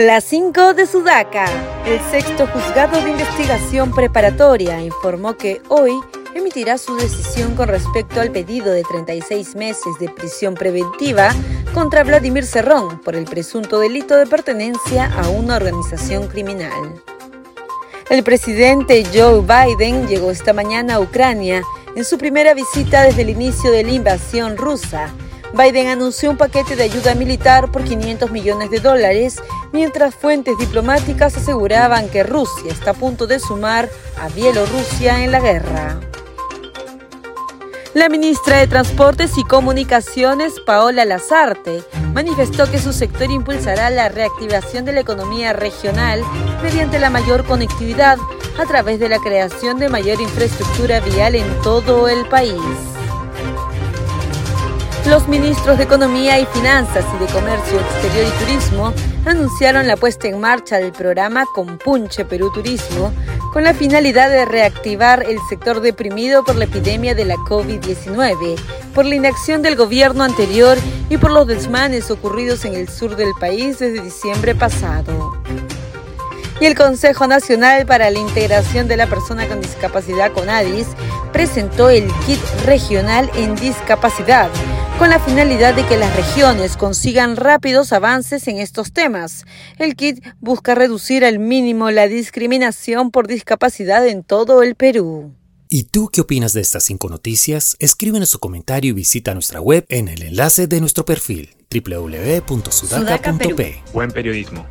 La 5 de Sudaca. El sexto juzgado de investigación preparatoria informó que hoy emitirá su decisión con respecto al pedido de 36 meses de prisión preventiva contra Vladimir Cerrón por el presunto delito de pertenencia a una organización criminal. El presidente Joe Biden llegó esta mañana a Ucrania en su primera visita desde el inicio de la invasión rusa Biden anunció un paquete de ayuda militar por 500 millones de dólares, mientras fuentes diplomáticas aseguraban que Rusia está a punto de sumar a Bielorrusia en la guerra. La ministra de Transportes y Comunicaciones, Paola Lazarte, manifestó que su sector impulsará la reactivación de la economía regional mediante la mayor conectividad a través de la creación de mayor infraestructura vial en todo el país. Los ministros de Economía y Finanzas y de Comercio Exterior y Turismo anunciaron la puesta en marcha del programa Compunche Perú Turismo con la finalidad de reactivar el sector deprimido por la epidemia de la COVID-19, por la inacción del gobierno anterior y por los desmanes ocurridos en el sur del país desde diciembre pasado. Y el Consejo Nacional para la Integración de la Persona con Discapacidad CONADIS presentó el kit regional en discapacidad con la finalidad de que las regiones consigan rápidos avances en estos temas. El kit busca reducir al mínimo la discriminación por discapacidad en todo el Perú. ¿Y tú qué opinas de estas cinco noticias? Escríbenos su comentario y visita nuestra web en el enlace de nuestro perfil www.sudaca.p. Buen periodismo.